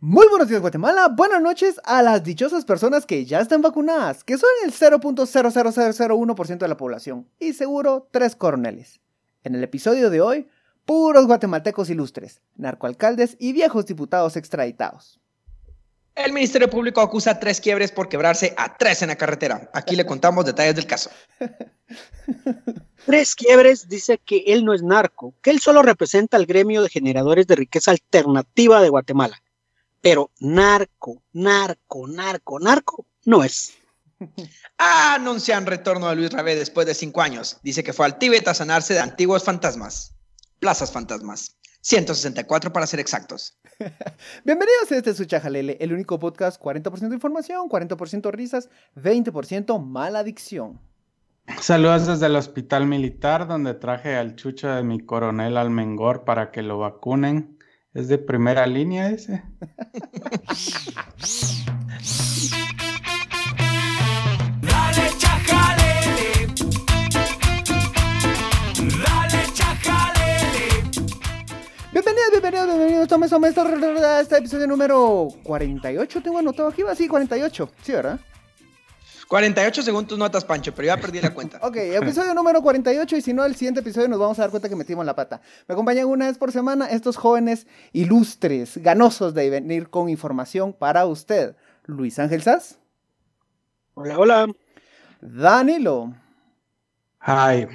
Muy buenos días Guatemala, buenas noches a las dichosas personas que ya están vacunadas, que son el 0.00001% de la población y seguro tres coroneles. En el episodio de hoy, puros guatemaltecos ilustres, narcoalcaldes y viejos diputados extraditados. El Ministerio Público acusa a tres quiebres por quebrarse a tres en la carretera. Aquí le contamos detalles del caso. Tres quiebres dice que él no es narco, que él solo representa al gremio de generadores de riqueza alternativa de Guatemala. Pero narco, narco, narco, narco no es. Anuncian retorno de Luis Rabé después de cinco años. Dice que fue al Tíbet a sanarse de antiguos fantasmas. Plazas fantasmas. 164 para ser exactos. Bienvenidos a este su Chajalele, el único podcast 40% información, 40% risas, 20% mala adicción. Saludos desde el hospital militar donde traje al chucho de mi coronel Almengor para que lo vacunen. ¿Es de primera línea ese? Bienvenidos, bienvenidos, bienvenidos. Tome, tome este episodio número 48. Tengo anotado aquí, va, sí, 48. Sí, ¿verdad? 48 según tus notas, Pancho, pero ya perdí la cuenta. Ok, episodio número 48 y si no, el siguiente episodio nos vamos a dar cuenta que metimos la pata. Me acompañan una vez por semana estos jóvenes ilustres, ganosos de venir con información para usted. Luis Ángel Sass, Hola, hola. Danilo Ay,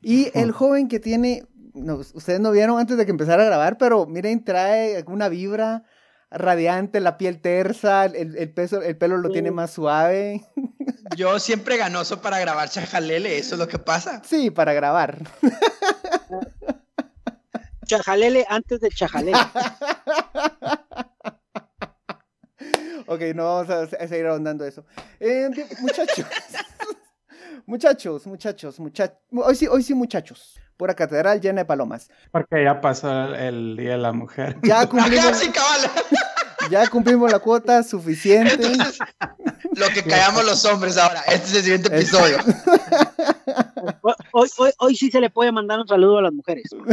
y el joven que tiene, no, ustedes no vieron antes de que empezara a grabar, pero miren, trae una vibra radiante, la piel tersa, el, el peso, el pelo lo tiene más suave. Yo siempre ganoso para grabar chajalele, eso es lo que pasa. Sí, para grabar. Chajalele antes de chajalele. Ok, no vamos a, a seguir ahondando eso. Eh, muchachos. muchachos, muchachos, muchachos. Hoy sí, hoy sí, muchachos. Pura catedral llena de palomas. porque ya pasó el, el Día de la Mujer. Ya Ajá, cumplimos, sí, cabal. Ya cumplimos la cuota suficiente. Entonces, lo que callamos los hombres ahora. Este es el siguiente episodio. Hoy, hoy, hoy sí se le puede mandar un saludo a las mujeres. No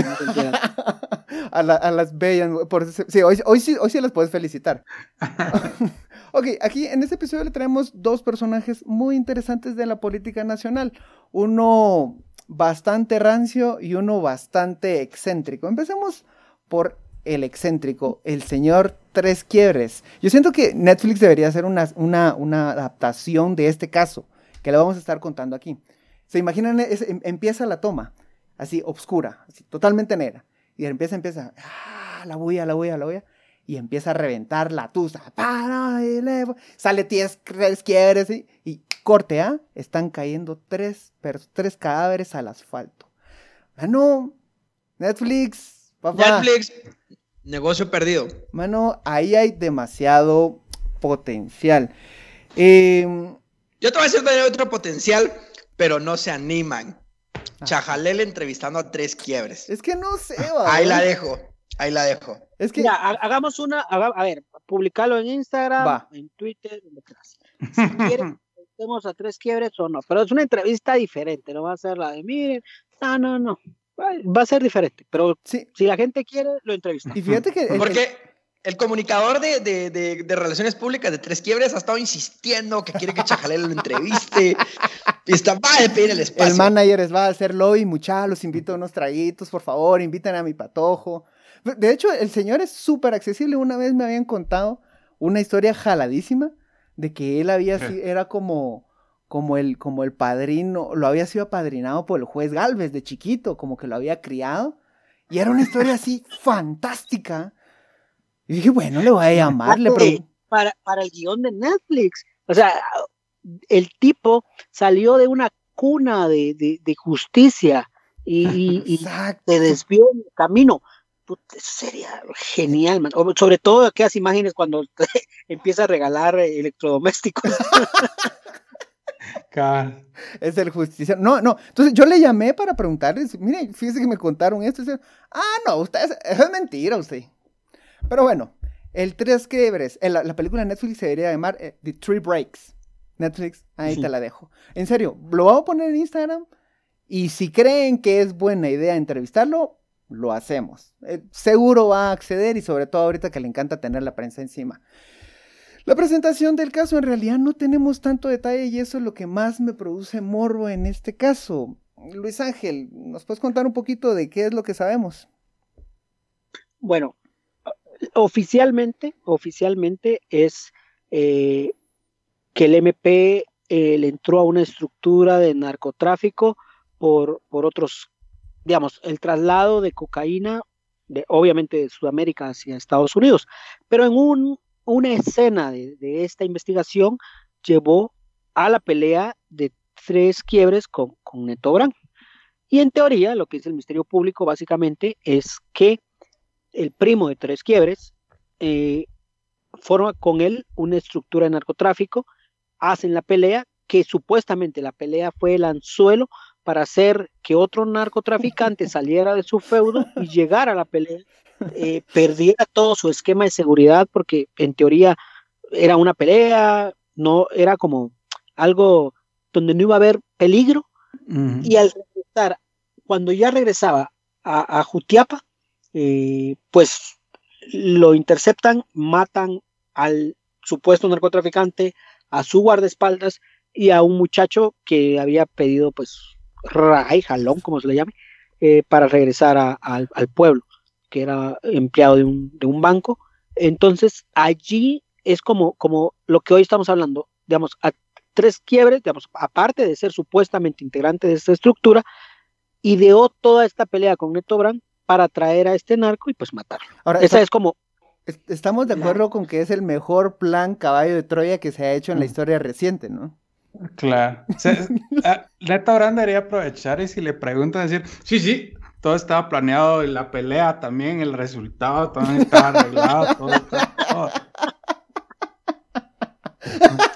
a, la- a las bellas. Por, sí, hoy, hoy sí, hoy sí las puedes felicitar. ok, aquí en este episodio le traemos dos personajes muy interesantes de la política nacional. Uno bastante rancio y uno bastante excéntrico. Empecemos por el excéntrico, el señor Tres Quiebres. Yo siento que Netflix debería hacer una, una, adaptación de este caso, que le vamos a estar contando aquí. ¿Se imaginan? Em- empieza la toma, así, obscura, así, totalmente negra. Y empieza, empieza, ah, la bulla, la bulla, la bulla. Y empieza a reventar la tusa. Para, y le- Sale tres, quiebres y, corte, ¿ah? Están cayendo tres, tres cadáveres al asfalto. Mano, Netflix, papá. Netflix, negocio perdido. Mano, ahí hay demasiado potencial. Em, Yo te voy a decir también otro potencial, pero no se animan. Chajalele entrevistando a tres quiebres. es que no sé, va, Ahí la dejo. Ahí la dejo. Es que Mira, ha- hagamos una, haga- a ver, publicarlo en Instagram, Va. en Twitter, donde quieras. Si quieren, estemos a tres quiebres o no, pero es una entrevista diferente, no va a ser la de miren, no, no, no, va, a ser diferente, pero sí. si la gente quiere, lo entrevistamos. Y fíjate que. Porque el comunicador de, de- de- de Relaciones Públicas de Tres Quiebres ha estado insistiendo que quiere que Chajalele lo entreviste. Y está, va a pedir el espacio. El manager es, va a hacer lobby, muchachos, los invito a unos traguitos, por favor, inviten a mi patojo. De hecho, el señor es súper accesible. Una vez me habían contado una historia jaladísima de que él había era como, como, el, como el padrino, lo había sido apadrinado por el juez Galvez de chiquito, como que lo había criado. Y era una historia así fantástica. Y dije, bueno, le voy a llamar, le para, para el guion de Netflix. O sea, el tipo salió de una cuna de, de- de justicia y, y- se desvió en el camino. Puta, eso sería genial, man. Sobre todo aquellas imágenes cuando empieza a regalar electrodomésticos. Es el justiciero. No, no. Entonces yo le llamé para preguntarles, mire, fíjese que me contaron esto. y dice, ah, no, usted, es- eso es mentira, usted. Pero bueno, el Tres Quiebres, la, la película de Netflix se debería llamar eh, The Three Breaks. Netflix, ahí Sí. te la dejo. En serio, lo voy a poner en Instagram y si creen que es buena idea entrevistarlo, lo hacemos. Eh, seguro va a acceder y sobre todo ahorita que le encanta tener la prensa encima. La presentación del caso en realidad no tenemos tanto detalle y eso es lo que más me produce morbo en este caso. Luis Ángel, ¿nos puedes contar un poquito de qué es lo que sabemos? Bueno, oficialmente, oficialmente es eh, que el MP eh, le entró a una estructura de narcotráfico por, por otros, digamos, el traslado de cocaína, de, obviamente de Sudamérica hacia Estados Unidos, pero en un, una escena de, esta investigación llevó a la pelea de tres quiebres con, con Neto Brand. Y en teoría, lo que dice el Ministerio Público básicamente es que el primo de tres quiebres eh, forma con él una estructura de narcotráfico, hacen la pelea, que supuestamente la pelea fue el anzuelo para hacer que otro narcotraficante saliera de su feudo y llegara a la pelea, eh, perdiera todo su esquema de seguridad, porque en teoría era una pelea, no era como algo donde no iba a haber peligro, y al regresar, cuando ya regresaba a, a Jutiapa, eh, pues lo interceptan, matan al supuesto narcotraficante, a su guardaespaldas y a un muchacho que había pedido pues ray, jalón, como se le llame, eh, para regresar a- al pueblo, que era empleado de un, de un banco. Entonces allí es como, como lo que hoy estamos hablando, digamos, a tres quiebres, digamos, aparte de ser supuestamente integrante de esta estructura, ideó toda esta pelea con Neto Brand para traer a este narco y pues matarlo. Ahora, Esa es como, est- estamos de acuerdo con que es el mejor plan caballo de Troya que se ha hecho en la historia reciente, ¿no? Claro. O sea, ah, Neto Brand debería aprovechar y si le preguntan decir, sí, sí, todo estaba planeado, la pelea también, el resultado también estaba arreglado, todo, todo, todo.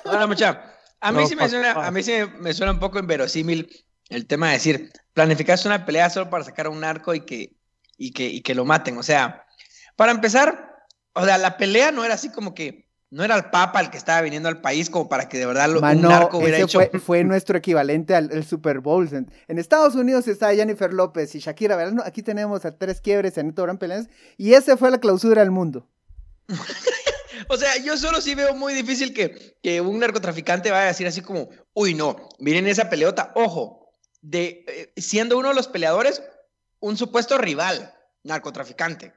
Ahora, mucha, a mí No, sí me suena, a mí sí me, me suena un poco inverosímil el tema de decir, planificaste una pelea solo para sacar a un narco y que, y que, y que lo maten. O sea, para empezar, o sea, la pelea no era así como que, no era el Papa el que estaba viniendo al país como para que de verdad lo, un narco hubiera ese hecho. fue, fue nuestro equivalente al, Super Bowl. En, en Estados Unidos está Jennifer López y Shakira, ¿verdad? No, Aquí tenemos a tres quiebres en Neto Brand peleas y esa fue la clausura del mundo. O sea, yo solo sí veo muy difícil que, que un narcotraficante vaya a decir así como, uy, no, miren esa peleota, ojo, de eh, siendo uno de los peleadores, un supuesto rival narcotraficante.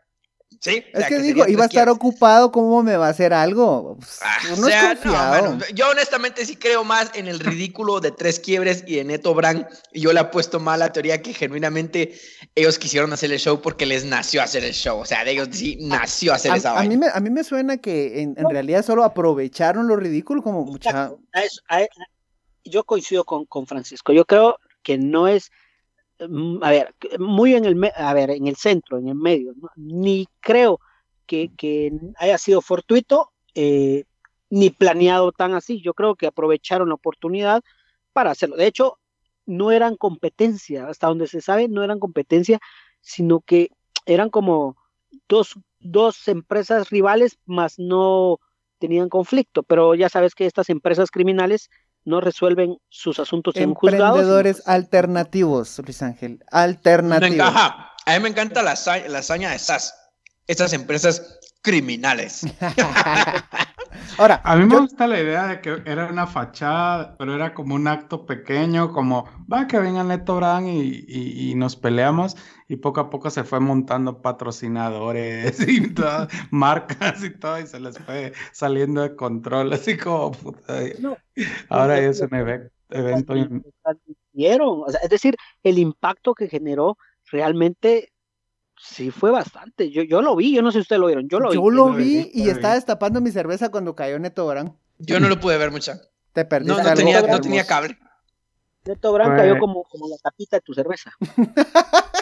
¿Sí? O Es sea, que digo, tres iba a estar ocupado, ¿cómo me va a hacer algo? Pues, Ah, uno o sea, es confiado. no, mano, yo honestamente sí creo más en el ridículo de tres quiebres y de Neto Brand. Y yo le apuesto más la teoría que genuinamente ellos quisieron hacer el show porque les nació hacer el show. O sea, de ellos sí nació hacer esa a, a vaina. mí me, a mí me suena que en, en realidad solo aprovecharon lo ridículo como mucha... A eso- a- a- yo coincido con, con Francisco. Yo creo que no es, a ver, muy en el, a ver, en el centro, en el medio. ¿no? Ni creo que, que haya sido fortuito eh, ni planeado tan así. Yo creo que aprovecharon la oportunidad para hacerlo. De hecho, no eran competencia, hasta donde se sabe, no eran competencia, sino que eran como dos, dos empresas rivales, más no tenían conflicto, pero ya sabes que estas empresas criminales no resuelven sus asuntos en juzgados. Emprendedores alternativos, Luis Ángel. Me Alternativos. encaja. A mí me encanta la, la hazaña de SAS. Estas empresas criminales. Ahora, A mí me yo- gusta la idea de que era una fachada, pero era como un acto pequeño, como va que venga Neto Brand y, y- y nos peleamos, y poco a poco se fue montando patrocinadores y todo, marcas y todo, y se les fue saliendo de control, así como puta, No, ahora no, es un eve- evento. transmitieron, o sea, es decir, el impacto que generó realmente sí fue bastante. Yo, yo lo vi, yo no sé si ustedes lo vieron, yo lo vi. yo lo lo vi, y estaba destapando mi cerveza cuando cayó Neto Brand. Yo no lo pude ver mucha. Te perdiste No, no algo tenía, no tenía cable. Neto Brand cayó como, como la tapita de tu cerveza.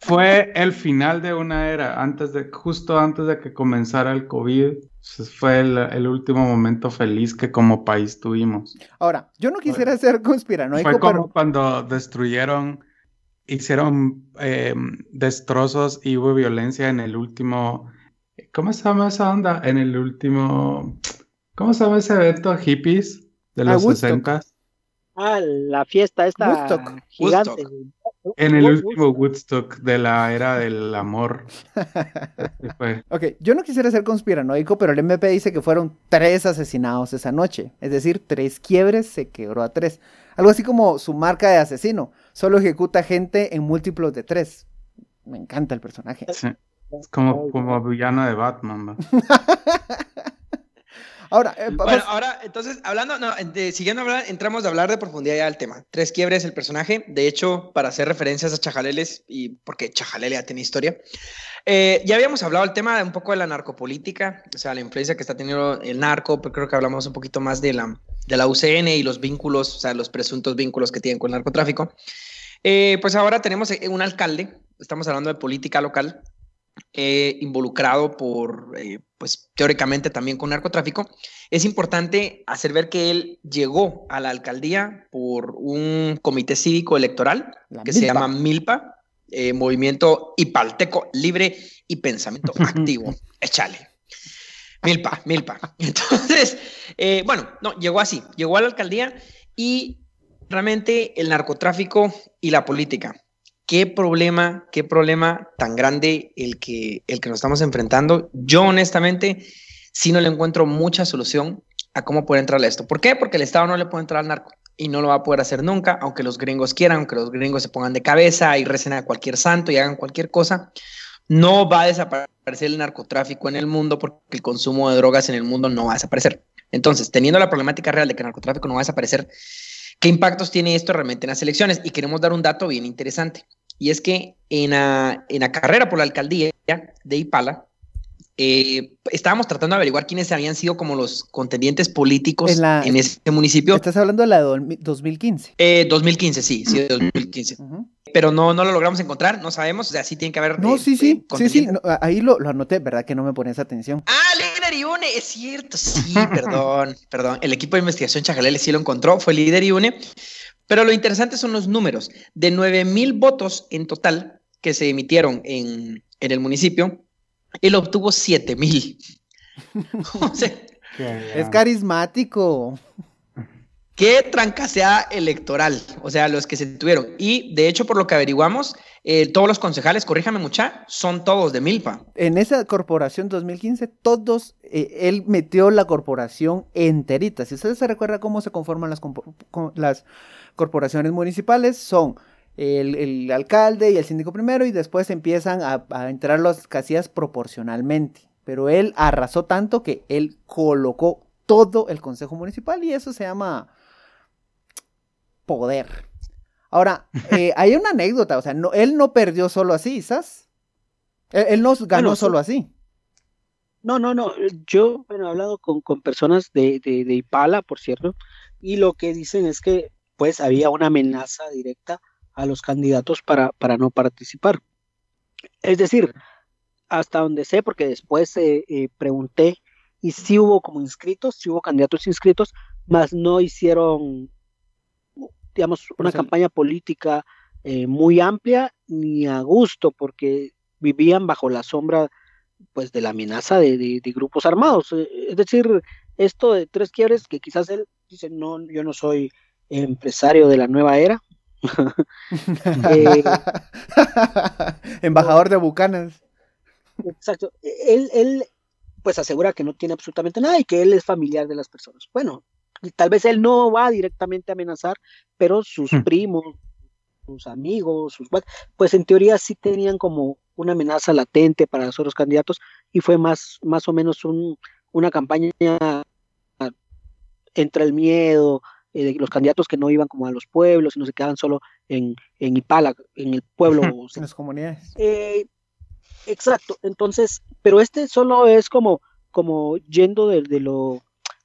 Fue el final de una era, antes de, justo antes de que comenzara el COVID, pues, fue el, el último momento feliz que como país tuvimos. Ahora, yo no quisiera ser conspiranoico, Fue como pero cuando destruyeron, hicieron eh, destrozos y hubo violencia en el último, ¿cómo se llama esa onda? En el último, ¿cómo se llama ese evento hippies de Ah, los Woodstock. 60? Ah, la fiesta esta Woodstock. gigante. Woodstock. En el último Woodstock de la era del amor. Fue. Ok, yo no quisiera ser conspiranoico, pero el MP dice que fueron tres asesinados esa noche. Es decir, tres quiebres se quebró a tres. Algo así como su marca de asesino. Solo ejecuta gente en múltiplos de tres. Me encanta el personaje. Sí. Es como, como villano de Batman. Ahora, eh, Bueno, ahora, entonces, hablando, no, de- siguiendo hablando, entramos a hablar de profundidad ya del tema. Tres quiebres el personaje, de hecho, para hacer referencias a Chajaleles, y porque Chajalele ya tiene historia. Eh, ya habíamos hablado del tema de un poco de la narcopolítica, o sea, la influencia que está teniendo el narco, pero creo que hablamos un poquito más de la, de la UCN y los vínculos, o sea, los presuntos vínculos que tienen con el narcotráfico. Eh, pues ahora tenemos eh, un alcalde, estamos hablando de política local, eh, involucrado por, eh, pues teóricamente también con narcotráfico, es importante hacer ver que él llegó a la alcaldía por un comité cívico electoral La que se llama Milpa, eh, Movimiento Ipalteco Libre y Pensamiento Activo. Échale. Milpa, Milpa. Entonces, bueno, no, llegó así, llegó a la alcaldía y realmente el narcotráfico y la política. Qué problema, qué problema tan grande el que, el que nos estamos enfrentando. Yo honestamente sí no le encuentro mucha solución a cómo poder entrarle a esto. ¿Por qué? Porque el Estado no le puede entrar al narco y no lo va a poder hacer nunca, aunque los gringos quieran, aunque los gringos se pongan de cabeza y recen a cualquier santo y hagan cualquier cosa. No va a desaparecer el narcotráfico en el mundo porque el consumo de drogas en el mundo no va a desaparecer. Entonces, teniendo la problemática real de que el narcotráfico no va a desaparecer, ¿qué impactos tiene esto realmente en las elecciones? Y queremos dar un dato bien interesante. Y es que en la, en carrera por la alcaldía de Ipala, eh, estábamos tratando de averiguar quiénes habían sido como los contendientes políticos En en, la- ese municipio. estás hablando de la de do- 2015. Eh, 2015, sí, sí, 2015. Ujú. Pero no, no lo logramos encontrar, no sabemos, o sea, sí tiene que haber... No, eh, sí, eh, sí, sí, sí, no, ahí lo, lo anoté, ¿verdad? Que no me pones atención. Ah, líder Iune, es cierto, sí, perdón, perdón. El equipo de investigación Chajalele sí lo encontró, fue líder Iune. Pero lo interesante son los números. De 9 mil votos en total que se emitieron en, en el municipio, él obtuvo 7 mil. o sea, Es carismático. qué trancaseada electoral. O sea, los que se tuvieron. Y de hecho, por lo que averiguamos, eh, todos los concejales, corríjame mucha, son todos de Milpa. En esa corporación 2015, todos, eh, él metió la corporación enterita. Si ustedes se recuerdan cómo se conforman las corporaciones municipales, son el, el alcalde y el síndico primero y después empiezan a, a entrar las casillas proporcionalmente. Pero él arrasó tanto que él colocó todo el consejo municipal y eso se llama poder. Ahora, eh, hay una anécdota, o sea, no, él no perdió solo así, ¿sabes? Él, él no ganó Bueno, solo así. No, no, no. Yo bueno, he hablado con, con personas de, de, de Ipala, por cierto, y lo que dicen es que pues había una amenaza directa a los candidatos para, para no participar. Es decir, hasta donde sé, porque después eh, eh, pregunté, y sí hubo como inscritos, sí hubo candidatos inscritos, mas no hicieron, digamos, una campaña política eh, muy amplia ni a gusto, porque vivían bajo la sombra pues de la amenaza de, de- de grupos armados. Eh, Es decir, esto de tres quiebres que quizás él dice, no, yo no soy empresario de la nueva era. Eh, Embajador de Bucanas. Exacto. Él, él pues asegura que no tiene absolutamente nada y que él es familiar de las personas. Bueno, y tal vez él no va directamente a amenazar, pero sus Hmm. primos, sus amigos, sus pues en teoría sí tenían como una amenaza latente para los otros candidatos y fue más, más o menos un, una campaña entre el miedo eh, de los candidatos que no iban como a los pueblos, sino se quedaban solo en, en Ipala, en el pueblo En las comunidades. eh, exacto, entonces, pero este solo es como, como yendo de, de lo,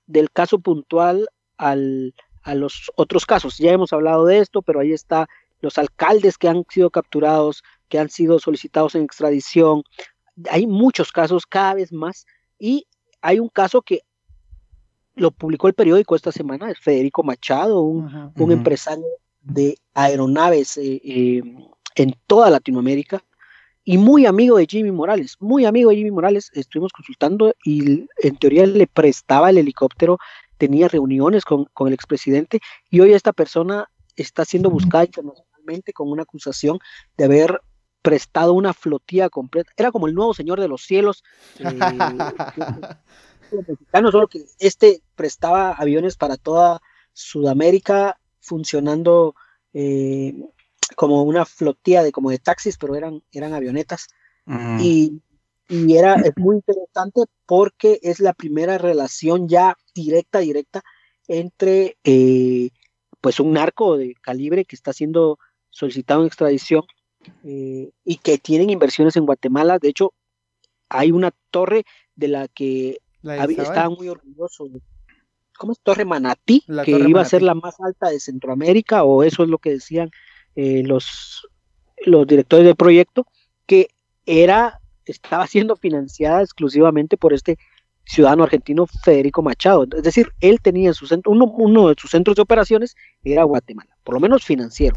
del caso puntual al, a los otros casos. Ya hemos hablado de esto, pero ahí está los alcaldes que han sido capturados, que han sido solicitados en extradición. Hay muchos casos, cada vez más, y hay un caso que lo publicó el periódico esta semana, es Federico Machado, un, empresario de aeronaves eh, eh, en toda Latinoamérica y muy amigo de Jimmy Morales, muy amigo de Jimmy Morales, estuvimos consultando y en teoría le prestaba el helicóptero, tenía reuniones con, con el expresidente y hoy esta persona está siendo buscada internacionalmente con una acusación de haber prestado una flotilla completa. Era como el nuevo señor de los cielos. eh, los mexicanos, solo que este prestaba aviones para toda Sudamérica funcionando eh, como una flotilla de como de taxis, pero eran, eran avionetas. Mm. Y, y era es muy interesante porque es la primera relación ya directa, directa entre eh, pues un narco de calibre que está siendo solicitado en extradición eh, y que tienen inversiones en Guatemala. De hecho, hay una torre de la que La de había- Izabal. estaba muy orgulloso. ¿Cómo es? Torre Manatí, La que Torre iba a ser la más alta de Centroamérica, o eso es lo que decían eh, los, los directores del proyecto, que era, estaba siendo financiada exclusivamente por este ciudadano argentino Federico Machado. Es decir, él tenía su centro, uno, uno de sus centros de operaciones era Guatemala, por lo menos financiero.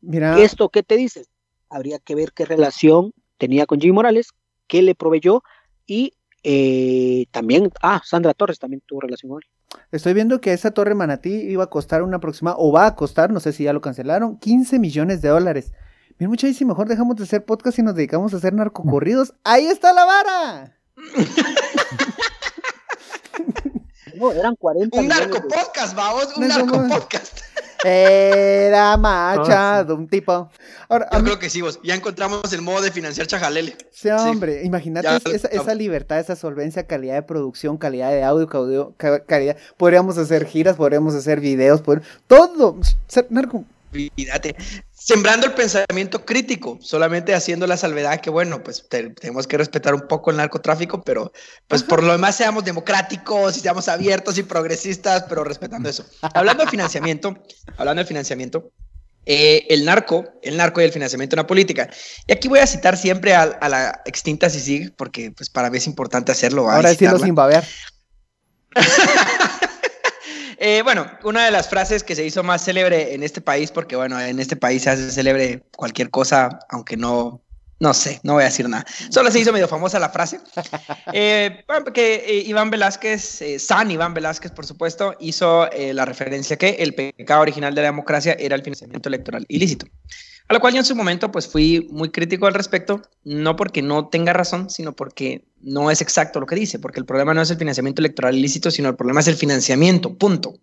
Mira, ¿Esto qué te dice? Habría que ver qué relación tenía con Jimmy Morales, qué le proveyó y eh, también, ah, Sandra Torres también tuvo relación con él. estoy viendo que esa torre Manatí iba a costar una aproximada, o va a costar, no sé si ya lo cancelaron, 15 millones de dólares. Mira, muchachos, si mejor dejamos de hacer podcast y nos dedicamos a hacer narcocorridos. ¡Ahí está la vara! No, eran 40 Un narcopodcast, vamos, un narcopodcast. Era macha de un tipo. Ahora, Yo mí- creo que sí, vos. Ya encontramos el modo de financiar Chajalele. Sí, hombre, imagínate ya esa, libertad, esa solvencia, calidad de producción, calidad de audio, ca- calidad. Podríamos hacer giras, podríamos hacer videos, poder- todo. Ser narco. Sembrando el pensamiento crítico, solamente haciendo la salvedad que, bueno, pues te- tenemos que respetar un poco el narcotráfico, pero pues por lo demás seamos democráticos y seamos abiertos y progresistas, pero respetando eso. Hablando de financiamiento, hablando de financiamiento, eh, el narco, el narco y el financiamiento en la política. Y aquí voy a citar siempre a, a la extinta CICIG, porque pues para mí es importante hacerlo. Ahora decirlo sin babear. Eh, bueno, una de las frases que se hizo más célebre en este país, porque bueno, en este país se hace célebre cualquier cosa, aunque no, no sé, no voy a decir nada. Solo se hizo medio famosa la frase. Eh, bueno, porque eh, Iván Velázquez, eh, San Iván Velázquez, por supuesto, hizo la referencia que el pecado original de la democracia era el financiamiento electoral ilícito. A lo cual yo en su momento pues fui muy crítico al respecto, no porque no tenga razón, sino porque no es exacto lo que dice, porque el problema no es el financiamiento electoral ilícito, sino el problema es el financiamiento, punto.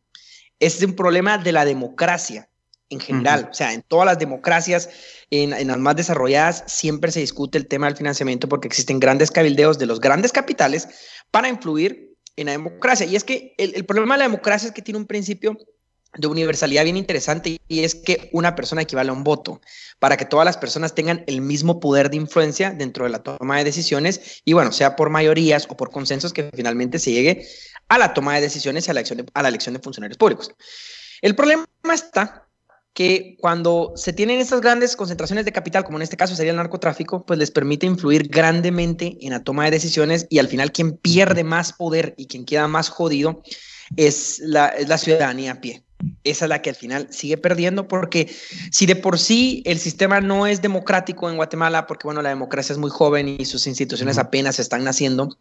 Es un problema de la democracia en general, o sea, en todas las democracias, en, en las más desarrolladas, siempre se discute el tema del financiamiento porque existen grandes cabildeos de los grandes capitales para influir en la democracia. Y es que el, el problema de la democracia es que tiene un principio de universalidad bien interesante y es que una persona equivale a un voto para que todas las personas tengan el mismo poder de influencia dentro de la toma de decisiones y bueno, sea por mayorías o por consensos que finalmente se llegue a la toma de decisiones y a la elección de, a la elección de funcionarios públicos. El problema está que cuando se tienen estas grandes concentraciones de capital, como en este caso sería el narcotráfico, pues les permite influir grandemente en la toma de decisiones y al final quien pierde más poder y quien queda más jodido es la, es la ciudadanía a pie. Esa es la que al final sigue perdiendo porque si de por sí el sistema no es democrático en Guatemala, porque bueno, la democracia es muy joven y sus instituciones apenas están naciendo,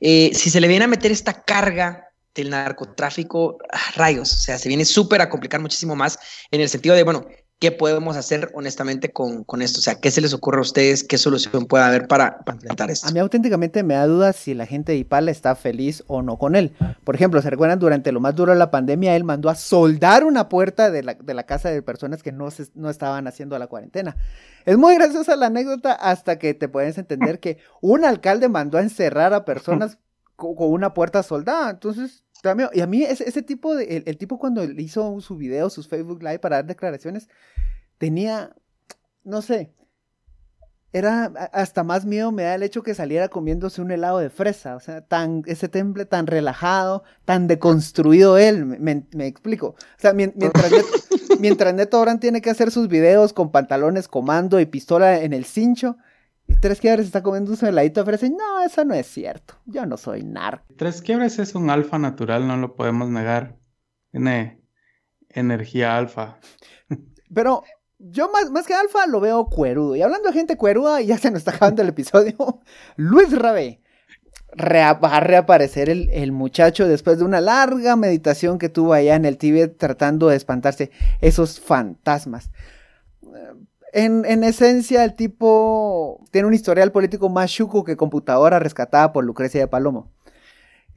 eh, si se le viene a meter esta carga del narcotráfico, ah, rayos, o sea, se viene súper a complicar muchísimo más en el sentido de, bueno, ¿qué podemos hacer honestamente con, con esto? O sea, ¿qué se les ocurre a ustedes? ¿Qué solución puede haber para, para enfrentar esto? A mí auténticamente me da duda si la gente de Ipala está feliz o no con él. Por ejemplo, ¿se recuerdan? Durante lo más duro de la pandemia, él mandó a soldar una puerta de la, de la casa de personas que no, se- no estaban haciendo la cuarentena. Es muy graciosa la anécdota hasta que te puedes entender que un alcalde mandó a encerrar a personas co- con una puerta soldada. Entonces, también, y a mí ese, ese tipo de, el, el tipo cuando hizo su video, sus Facebook Live para dar declaraciones, tenía, no sé, era hasta más miedo me da el hecho que saliera comiéndose un helado de fresa, o sea, tan, ese temple tan relajado, tan deconstruido él, me, me- me explico. O sea, mien- mientras, Net- mientras Neto Brand tiene que hacer sus videos con pantalones, comando y pistola en el cincho, Tres Quiebres está comiendo un heladito de fresa, y no, eso no es cierto, yo no soy narco. Tres quiebres es un alfa natural, no lo podemos negar. Tiene energía alfa. Pero yo más, más que alfa lo veo cuerudo. Y hablando de gente cueruda, ya se nos está acabando el episodio. Luis Rabé. Rea- va a reaparecer el, el muchacho después de una larga meditación que tuvo allá en el Tíbet tratando de espantarse esos fantasmas. En, en esencia, el tipo tiene un historial político más chuco que computadora rescatada por Lucrecia de Palomo.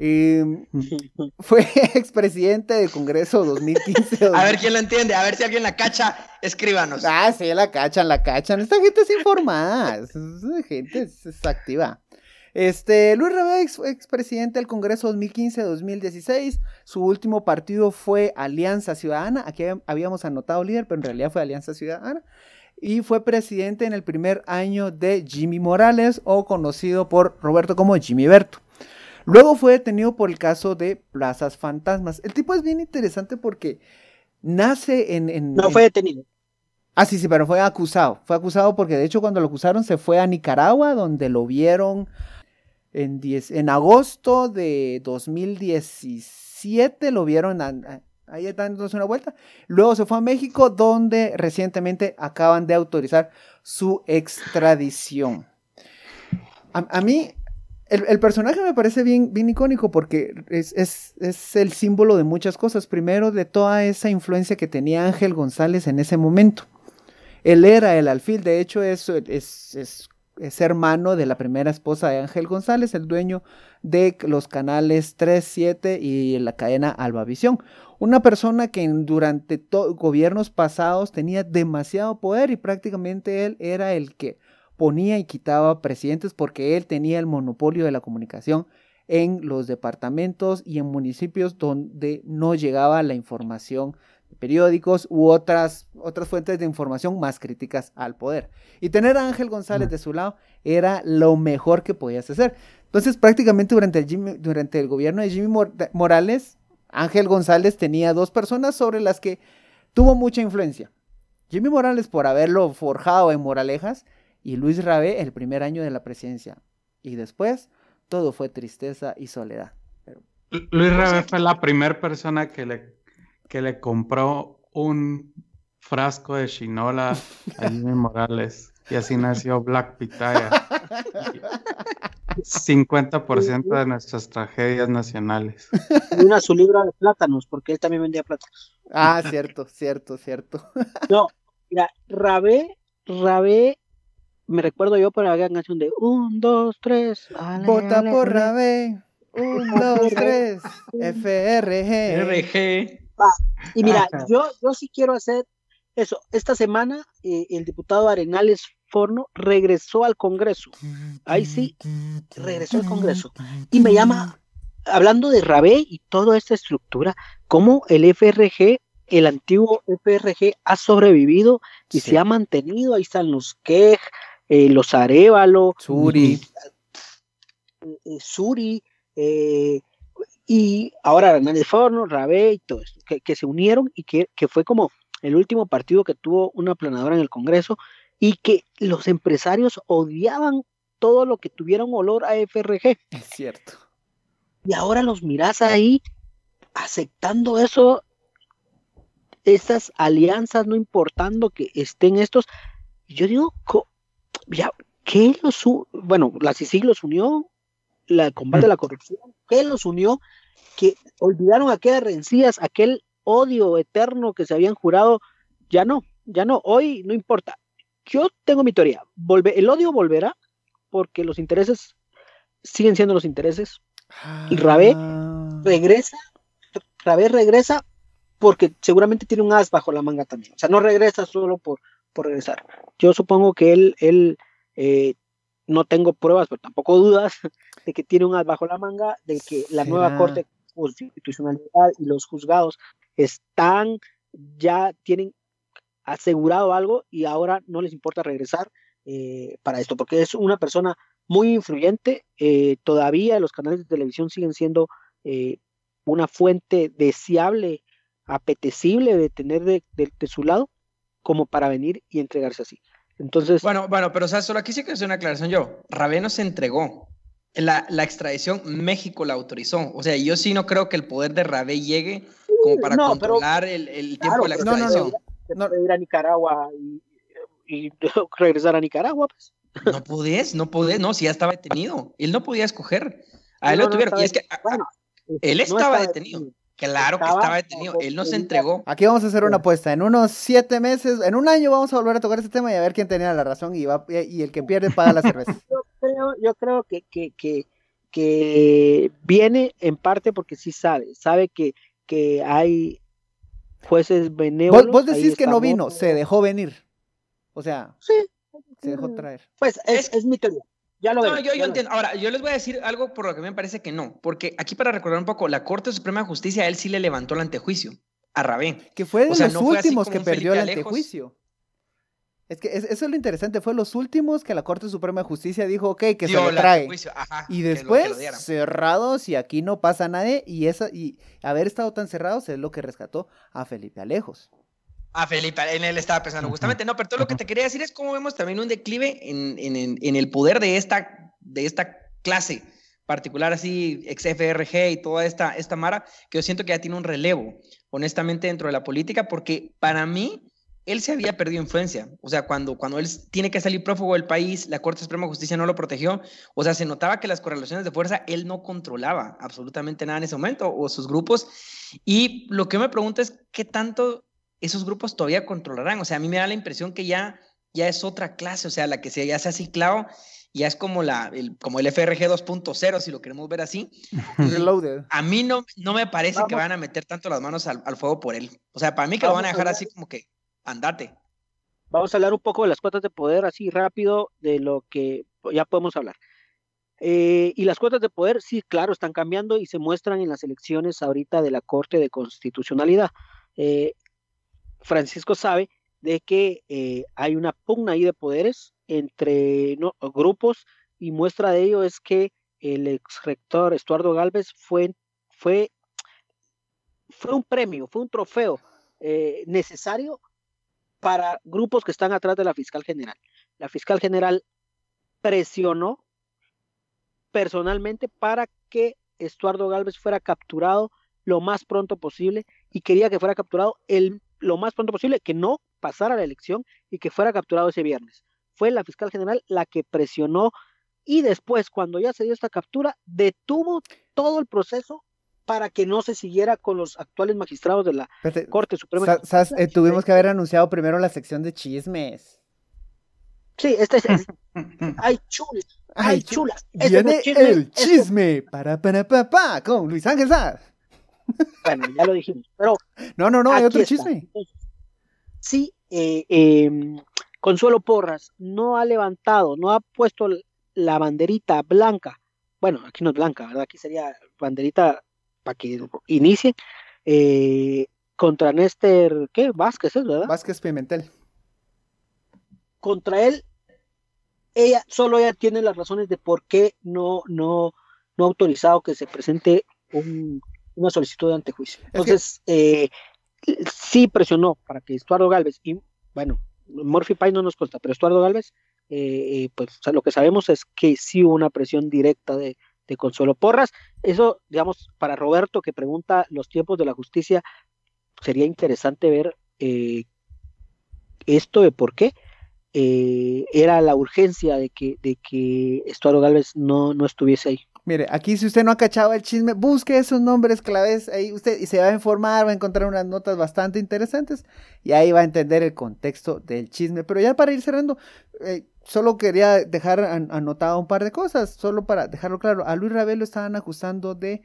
Fue expresidente del Congreso 2015. A ver quién lo entiende, a ver si alguien la cacha, escríbanos. Ah, sí, la cachan, la cachan. Esta gente es informada. Esta gente es, es activa. Este, Luis Rabé, ex, expresidente del Congreso 2015-2016. Su último partido fue Alianza Ciudadana. Aquí habíamos anotado líder, pero en realidad fue Alianza Ciudadana. Y fue presidente en el primer año de Jimmy Morales, o conocido por Roberto como Jimmy Berto. Luego fue detenido por el caso de Plazas Fantasmas. El tipo es bien interesante porque nace en... en No fue detenido. Ah, sí, sí, pero fue acusado. Fue acusado porque de hecho cuando lo acusaron se fue a Nicaragua, donde lo vieron en, 10 en agosto de 2017, lo vieron a- ahí dándose una vuelta. Luego se fue a México, donde recientemente acaban de autorizar su extradición. A, mí, el, personaje me parece bien, bien icónico porque es, es- es el símbolo de muchas cosas. Primero, de toda esa influencia que tenía Ángel González en ese momento. Él era el alfil, de hecho es, es- es hermano de la primera esposa de Ángel González, el dueño de los canales 3, 7 y la cadena Albavisión. Una persona que durante gobiernos pasados tenía demasiado poder y prácticamente él era el que ponía y quitaba presidentes porque él tenía el monopolio de la comunicación en los departamentos y en municipios donde no llegaba la información de periódicos u otras, otras fuentes de información más críticas al poder. Y tener a Ángel González de su lado era lo mejor que podías hacer. Entonces, prácticamente durante el, Jimmy- durante el gobierno de Jimmy Mor- Morales, Ángel González tenía dos personas sobre las que tuvo mucha influencia. Jimmy Morales por haberlo forjado en Moralejas y Luis Rabé el primer año de la presidencia. Y después todo fue tristeza y soledad. Luis Rabé fue la primera persona que le, que le compró un frasco de chinola a Jimmy Morales. Y así nació Black Pitaya. 50% de nuestras tragedias nacionales. Y una su libra de plátanos, porque él también vendía plátanos. Ah, cierto, cierto, cierto. No, mira, Rabé, Rabé, me recuerdo yo por la canción de un, dos, tres. ale, Vota ale, por ale. Rabé. Un, dos, tres. FRG. RG. Y mira, yo, yo sí quiero hacer eso. Esta semana eh, el diputado Arenales Forno regresó al Congreso. Ahí sí, regresó al Congreso. Y me llama, hablando de Rabé y toda esta estructura, cómo el FRG, el antiguo FRG, ha sobrevivido y Sí. se ha mantenido. Ahí están los Quej, eh, los Arevalo, Suri. eh, Suri, eh, y ahora Hernández Forno, Rabé y todo esto, que, que se unieron y que, que fue como el último partido que tuvo una planadora en el Congreso y que los empresarios odiaban todo lo que tuviera un olor a FRG. Es cierto. Y ahora los mirás ahí aceptando eso, esas alianzas, no importando que estén estos. Y yo digo, ya, ¿qué los Bueno, la CICIG los unió, la combate a la corrupción, ¿qué los unió? Que olvidaron aquellas rencillas, aquel odio eterno que se habían jurado. Ya no, ya no, hoy no importa. Yo tengo mi teoría. Volve, el odio volverá porque los intereses siguen siendo los intereses Y Rabé Ah. regresa, Rabé regresa porque seguramente tiene un as bajo la manga también. O sea, no regresa solo por, por regresar. Yo supongo que él, él eh, no tengo pruebas, pero tampoco dudas de que tiene un as bajo la manga, de que la nueva. Corte Constitucionalidad y los juzgados están, ya tienen asegurado algo y ahora no les importa regresar eh, para esto, porque es una persona muy influyente. eh, todavía los canales de televisión siguen siendo eh, una fuente deseable, apetecible de tener de, de- de su lado, como para venir y entregarse así. Entonces, Bueno, bueno, pero o sea, solo aquí sí que hacer una aclaración yo. Rabé no se entregó. La, la extradición, México la autorizó. O sea, yo sí no creo que el poder de Rabé llegue como para No, pero- controlar el, el claro, tiempo de la pero no, no, extradición. Se No. puede ir a Nicaragua y, y regresar a Nicaragua, pues. No podés, no podés, no, si ya estaba detenido. Él no podía escoger. A él No, lo tuvieron. y es que a- Bueno, él no estaba detenido. Claro que Estaba detenido. Él no se entregó. Aquí vamos a hacer una apuesta. En unos siete meses, en un año vamos a volver a tocar este tema y a ver quién tenía la razón y, va, y el que pierde paga la cerveza. yo creo, yo creo que, que, que, que viene en parte porque sí sabe, sabe que, que hay jueces Vos, benévolos. vos ahí decís que no vino, se dejó venir. O sea, Sí. se dejó traer. Pues es, Es- es mi teoría. Ya lo No, yo, ya yo lo entiendo. Ahora, yo les voy a decir algo por lo que me parece que no. Porque aquí, para recordar un poco, la Corte Suprema de Justicia a él sí le levantó el antejuicio a Rabé. Que fue de O sea, los no últimos que perdió el Alejos. Es que es- eso es lo interesante, fue los últimos que la Corte Suprema de Justicia dijo, ok, que Dio se lo trae. ajá, Y que lo- que después, lo cerrados y aquí no pasa nadie. Y, esa, y haber estado tan cerrados es lo que rescató a Felipe Alejos. A Felipe, en él estaba pensando justamente. No, pero todo lo que te quería decir es cómo vemos también un declive en, en- en- en el poder de esta, de esta clase particular, así, ex FRG y toda esta, esta mara, que yo siento que ya tiene un relevo, honestamente, dentro de la política, porque para mí, él se había perdido influencia. O sea, cuando, cuando él tiene que salir prófugo del país, la Corte Suprema de Justicia no lo protegió. O sea, se notaba que las correlaciones de fuerza él no controlaba absolutamente nada en ese momento, o sus grupos. Y lo que me pregunto es qué tanto esos grupos todavía controlarán. O sea, a mí me da la impresión que ya, ya es otra clase, o sea, la que se, ya se ha ciclado, ya es como, la, el, como el FRG 2.0, si lo queremos ver así. Reloaded. A mí no, no me parece que van a meter tanto las manos al, al fuego por él. O sea, para mí que lo van a dejar así como que, andate. Vamos a hablar un poco de las cuotas de poder así rápido de lo que ya podemos hablar. Eh, y las cuotas de poder, sí, claro, están cambiando y se muestran en las elecciones ahorita de la Corte de Constitucionalidad. Eh, Francisco sabe de que eh, hay una pugna ahí de poderes entre grupos y muestra de ello es que el ex rector Estuardo Galvez fue, fue, fue un premio, fue un trofeo necesario para grupos que están atrás de la fiscal general. La fiscal general presionó personalmente para que Estuardo Galvez fuera capturado lo más pronto posible y quería que fuera capturado el, lo más pronto posible, que no pasara la elección y que fuera capturado ese viernes. Fue la fiscal general la que presionó y después, cuando ya se dio esta captura, detuvo todo el proceso para que no se siguiera con los actuales magistrados de la Espérate, Corte Suprema. sa- Justicia. eh, tuvimos que haber anunciado primero la sección de chismes. Sí, este es, es- hay chulas, hay Ay, chu- chulas. Este Viene es chisme, el esto- chisme para para pa, pa, con Luis Ángel Saz. Bueno, ya lo dijimos, pero No, no, no, hay otro está. chisme. Sí, eh, eh, Consuelo Porras no ha levantado, no ha puesto la banderita blanca. Bueno, aquí no es blanca, ¿verdad? Aquí sería banderita para que inicie eh, contra Néstor, ¿qué? Vázquez, ¿es verdad? Vázquez Pimentel. contra él, ella, solo ella tiene las razones de por qué no, no, no ha autorizado que se presente un- una solicitud de antejuicio. Entonces, eh, sí presionó para que Estuardo Galvez, y bueno, Murphy Pie no nos consta, pero Estuardo Galvez, eh, eh, pues o sea, lo que sabemos es que sí hubo una presión directa de, de Consuelo Porras. Eso, digamos, para Roberto que pregunta los tiempos de la justicia, sería interesante ver eh, esto de por qué eh, era la urgencia de que, de que Estuardo Galvez no, no estuviese ahí. Mire, aquí si usted no ha cachado el chisme, busque esos nombres claves ahí usted y se va a informar, va a encontrar unas notas bastante interesantes y ahí va a entender el contexto del chisme. Pero ya para ir cerrando, eh, solo quería dejar an- anotado un par de cosas, solo para dejarlo claro. A Luis Rabel lo estaban acusando de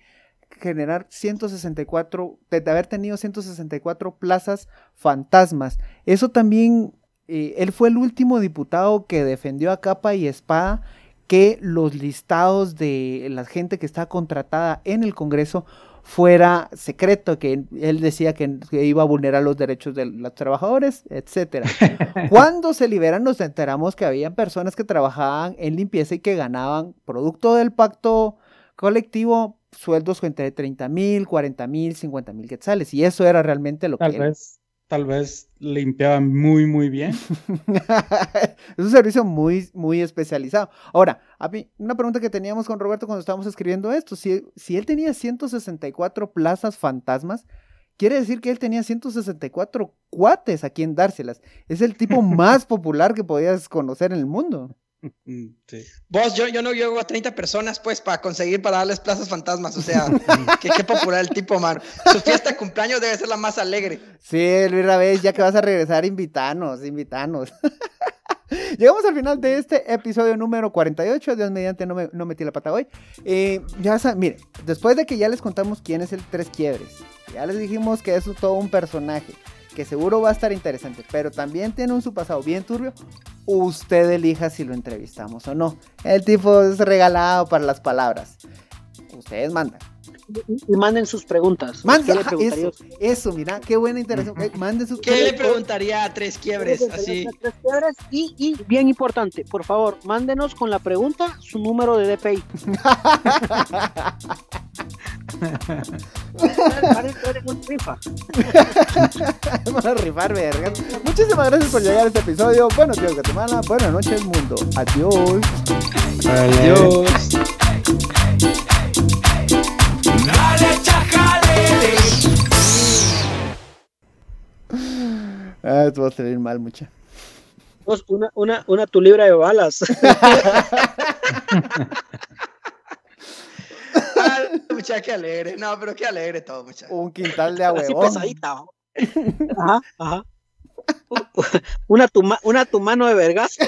generar 164, de de haber tenido 164 plazas fantasmas. Eso también, eh, él fue el último diputado que defendió a capa y espada que los listados de la gente que está contratada en el Congreso fuera secreto, que él decía que, que iba a vulnerar los derechos de los trabajadores, etcétera. Cuando se liberan nos enteramos que habían personas que trabajaban en limpieza y que ganaban producto del pacto colectivo sueldos entre 30 mil, 40 mil, 50 mil quetzales y eso era realmente lo Tal que vez, tal vez limpiaban muy, muy bien. es un servicio muy, muy especializado. Ahora, a mí, una pregunta que teníamos con Roberto cuando estábamos escribiendo esto, si, si él tenía 164 plazas fantasmas, quiere decir que él tenía 164 cuates a quien dárselas. Es el tipo más popular que podías conocer en el mundo. Mm, Sí. Vos, yo, yo no llego a 30 personas, pues, para conseguir para darles plazas fantasmas. O sea, qué, qué popular el tipo, man. Su fiesta de cumpleaños debe ser la más alegre. Sí, Luis Rabés, ya que vas a regresar, invitanos, invitanos. Llegamos al final de este episodio número 48. Dios mediante, no, me, no metí la pata hoy. Eh, ya saben, miren, después de que ya les contamos quién es el Tres Quiebres, ya les dijimos que es todo un personaje, que seguro va a estar interesante, pero también tiene un su pasado bien turbio. Usted elija si lo entrevistamos o no. El tipo es regalado para las palabras. Ustedes mandan. Y, manden sus preguntas. Manda, ¿Qué le ajá, eso, eso, mira, qué buena interacción. Eh, manden sus ¿Qué le preguntaría a Tres Quiebres? Así. Tres quiebres. Y, y bien importante, por favor, mándenos con la pregunta su número de DPI. Vamos a rifar, verga. Muchísimas gracias por llegar a este episodio. Buenos días, Guatemala. Buenas noches, mundo. Adiós. Adiós. Ah, esto va a salir mal, mucha. Una, una, una tu libra de balas. Ah, mucha, qué alegre. No, pero qué alegre todo, mucha. Un quintal de Así ahuevón. pesadita. ¿no? Ajá, ajá. Una tu, una tu mano de vergazo.